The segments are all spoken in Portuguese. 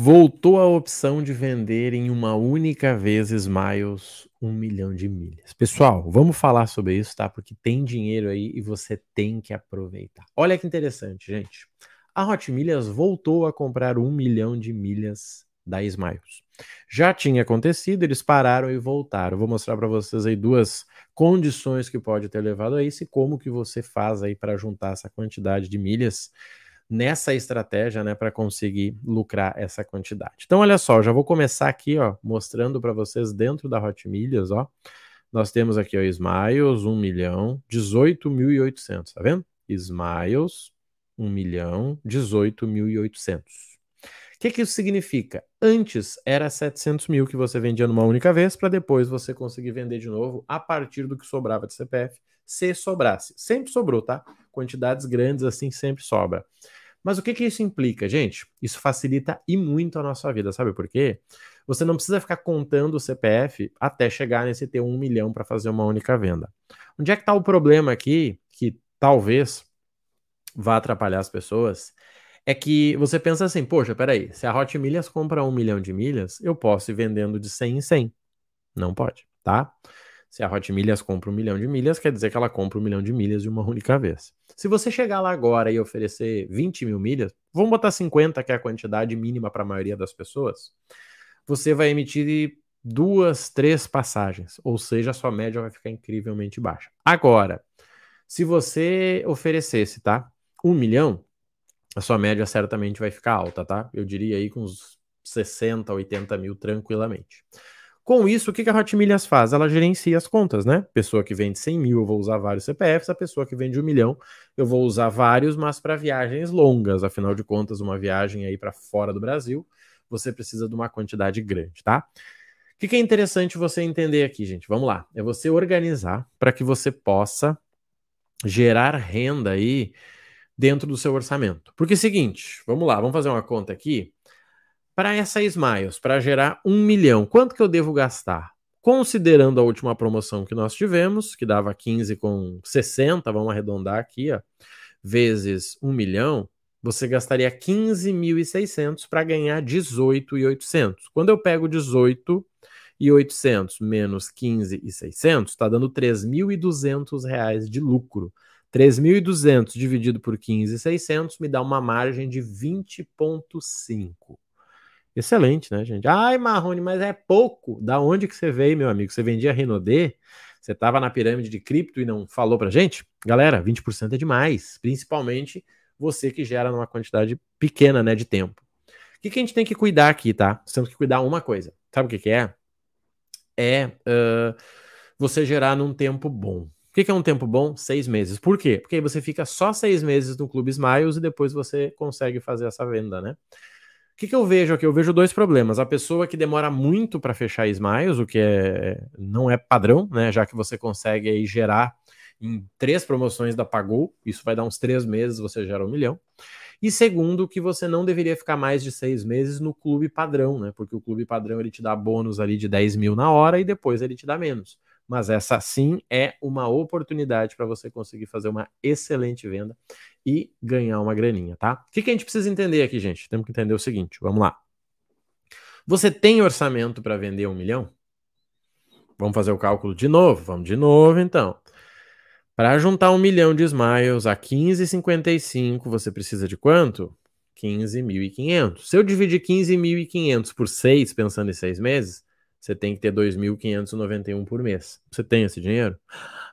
Voltou a opção de vender em uma única vez Smiles um milhão de milhas. Pessoal, vamos falar sobre isso, tá? Porque tem dinheiro aí e você tem que aproveitar. Olha que interessante, gente. A Hot Milhas voltou a comprar um milhão de milhas da Smiles. Já tinha acontecido, eles pararam e voltaram. Vou mostrar para vocês aí duas condições que pode ter levado a isso e como que você faz aí para juntar essa quantidade de milhas nessa estratégia, né, para conseguir lucrar essa quantidade. Então, olha só, já vou começar aqui, ó, mostrando para vocês dentro da Hot Milhas, ó. Nós temos aqui, ó, Smiles, 1 milhão, 18.800, tá vendo? Smiles, 1 milhão, 18.800. O que, que isso significa? Antes era 700 mil que você vendia numa única vez, para depois você conseguir vender de novo a partir do que sobrava de CPF, se sobrasse. Sempre sobrou, tá? Quantidades grandes assim sempre sobra. Mas o que, que isso implica, gente? Isso facilita e muito a nossa vida, sabe por quê? Você não precisa ficar contando o CPF até chegar nesse ter um milhão para fazer uma única venda. Onde é que está o problema aqui, que talvez vá atrapalhar as pessoas? é que você pensa assim, poxa, peraí, se a Hot Milhas compra um milhão de milhas, eu posso ir vendendo de 100 em 100. Não pode, tá? Se a Hot Milhas compra um milhão de milhas, quer dizer que ela compra um milhão de milhas de uma única vez. Se você chegar lá agora e oferecer 20 mil milhas, vamos botar 50, que é a quantidade mínima para a maioria das pessoas, você vai emitir duas, três passagens, ou seja, a sua média vai ficar incrivelmente baixa. Agora, se você oferecesse, tá? Um milhão, a sua média certamente vai ficar alta, tá? Eu diria aí com uns 60, 80 mil tranquilamente. Com isso, o que a Hot Milhas faz? Ela gerencia as contas, né? Pessoa que vende 100 mil, eu vou usar vários CPFs. A pessoa que vende um milhão, eu vou usar vários, mas para viagens longas. Afinal de contas, uma viagem aí para fora do Brasil, você precisa de uma quantidade grande, tá? O que é interessante você entender aqui, gente? Vamos lá. É você organizar para que você possa gerar renda aí dentro do seu orçamento. Porque é o seguinte, vamos lá, vamos fazer uma conta aqui. Para essa Smiles, para gerar um milhão, quanto que eu devo gastar? Considerando a última promoção que nós tivemos, que dava 15 com 60, vamos arredondar aqui, ó, vezes um milhão, você gastaria 15.600 para ganhar 18.800. Quando eu pego 18.800 menos 15.600, está dando 3.200 reais de lucro. 3.200 dividido por 15.600 me dá uma margem de 20,5. Excelente, né, gente? Ai, Marrone, mas é pouco. Da onde que você veio, meu amigo? Você vendia Renaudet? Você estava na pirâmide de cripto e não falou pra gente? Galera, 20% é demais. Principalmente você que gera numa quantidade pequena, né, de tempo. O que, que a gente tem que cuidar aqui, tá? Nós temos que cuidar uma coisa. Sabe o que, que é? É uh, você gerar num tempo bom. O que é um tempo bom? Seis meses. Por quê? Porque aí você fica só seis meses no Clube Smiles e depois você consegue fazer essa venda, né? Que, que eu vejo aqui? Eu vejo dois problemas. A pessoa que demora muito para fechar Smiles, o que é, não é padrão, né? Já que você consegue aí gerar em três promoções da Pagou, isso vai dar uns três meses, você gera um milhão. E segundo, que você não deveria ficar mais de seis meses no clube padrão, né? Porque o clube padrão ele te dá bônus ali de 10 mil na hora e depois ele te dá menos mas essa sim é uma oportunidade para você conseguir fazer uma excelente venda e ganhar uma graninha, tá? O que, que a gente precisa entender aqui, gente? Temos que entender o seguinte, vamos lá. Você tem orçamento para vender um milhão? Vamos fazer o cálculo de novo, vamos de novo então. Para juntar um milhão de smiles a 15,55, você precisa de quanto? 15.500. Se eu dividir 15.500 por 6, pensando em 6 meses, você tem que ter 2.591 por mês. Você tem esse dinheiro?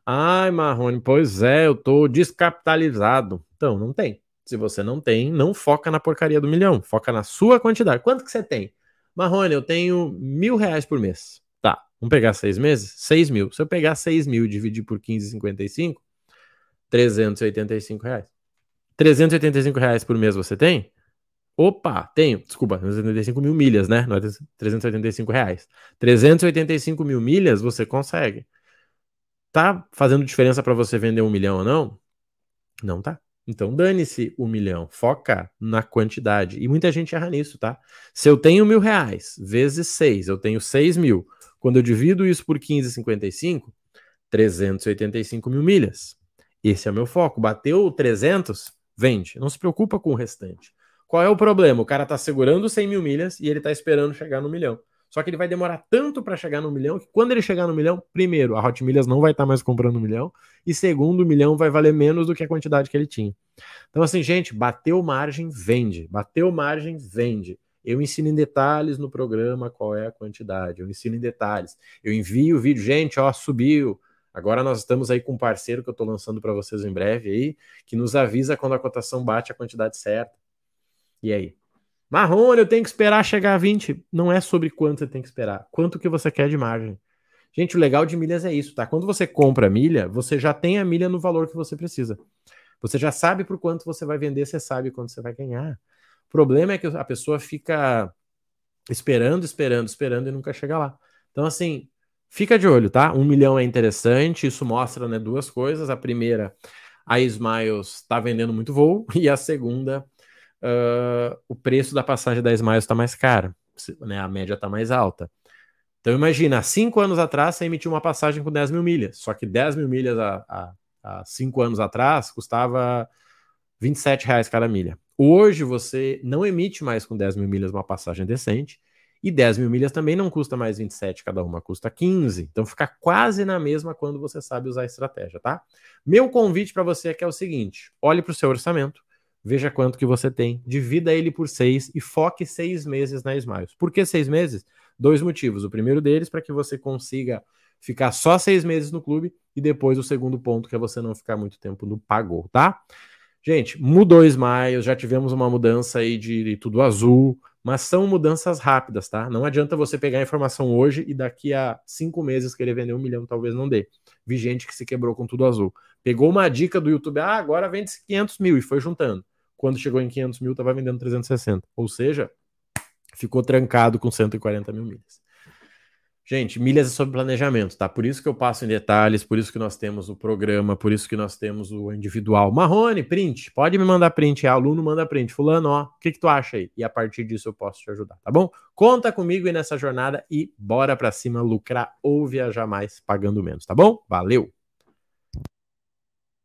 Ai, Marrone, pois é, eu tô descapitalizado. Então, não tem. Se você não tem, não foca na porcaria do milhão, foca na sua quantidade. Quanto que você tem? Marrone, eu tenho mil reais por mês. Tá, vamos pegar seis meses? Seis mil. Se eu pegar seis mil e dividir por 15,55, 385 reais. 385 reais por mês você tem? Opa, tenho, desculpa, 385 mil milhas, né? Não é 385 reais. 385 mil milhas você consegue. Tá fazendo diferença para você vender um milhão ou não? Não tá. Então dane-se o milhão, foca na quantidade. E muita gente erra nisso, tá? Se eu tenho mil reais vezes seis, eu tenho seis mil. Quando eu divido isso por 15,55, 385 mil milhas. Esse é o meu foco. Bateu 300, vende. Não se preocupa com o restante. Qual é o problema? O cara tá segurando 100 mil milhas e ele tá esperando chegar no milhão. Só que ele vai demorar tanto para chegar no milhão que quando ele chegar no milhão, primeiro, a Hot Milhas não vai estar tá mais comprando um milhão, e segundo, o milhão vai valer menos do que a quantidade que ele tinha. Então, assim, gente, bateu margem, vende. Bateu margem, vende. Eu ensino em detalhes no programa qual é a quantidade. Eu ensino em detalhes. Eu envio o vídeo, gente, ó, subiu. Agora nós estamos aí com um parceiro que eu estou lançando para vocês em breve aí, que nos avisa quando a cotação bate a quantidade certa. E aí? Marrone, eu tenho que esperar chegar a 20. Não é sobre quanto você tem que esperar, quanto que você quer de margem. Gente, o legal de milhas é isso, tá? Quando você compra milha, você já tem a milha no valor que você precisa. Você já sabe por quanto você vai vender, você sabe quanto você vai ganhar. O problema é que a pessoa fica esperando, esperando, esperando e nunca chega lá. Então, assim, fica de olho, tá? Um milhão é interessante, isso mostra né, duas coisas. A primeira, a Smiles está vendendo muito voo, e a segunda, uh, o preço da passagem da Smiles está mais cara, né? A média está mais alta. Então imagina, há cinco anos atrás você emitiu uma passagem com 10 mil milhas, só que 10 mil milhas há, há, há cinco anos atrás custava 27 reais cada milha. Hoje você não emite mais com 10 mil milhas uma passagem decente, e 10 mil milhas também não custa mais 27 cada uma, custa 15. Então fica quase na mesma quando você sabe usar a estratégia, tá? Meu convite para você é que é o seguinte: olhe para o seu orçamento, veja quanto que você tem, divida ele por seis e foque seis meses na Smiles. Por que seis meses? Dois motivos. O primeiro deles, para que você consiga ficar só seis meses no clube, e depois o segundo ponto, que é você não ficar muito tempo no pagou, tá? Gente, mudou Smiles, já tivemos uma mudança aí de tudo azul, mas são mudanças rápidas, tá? Não adianta você pegar a informação hoje e daqui a cinco meses querer vender um milhão, talvez não dê. Vi gente que se quebrou com tudo azul. Pegou uma dica do YouTube, ah, agora vende 500 mil e foi juntando. Quando chegou em 500 mil, estava vendendo 360. Ou seja, ficou trancado com 140 mil milhas. Gente, milhas é sobre planejamento, tá? Por isso que eu passo em detalhes, por isso que nós temos o programa, por isso que nós temos o individual. Marrone, print, pode me mandar print, é aluno manda print. Fulano, ó, o que, que tu acha aí? E a partir disso eu posso te ajudar, tá bom? Conta comigo aí nessa jornada e bora pra cima lucrar ou viajar mais pagando menos, tá bom? Valeu!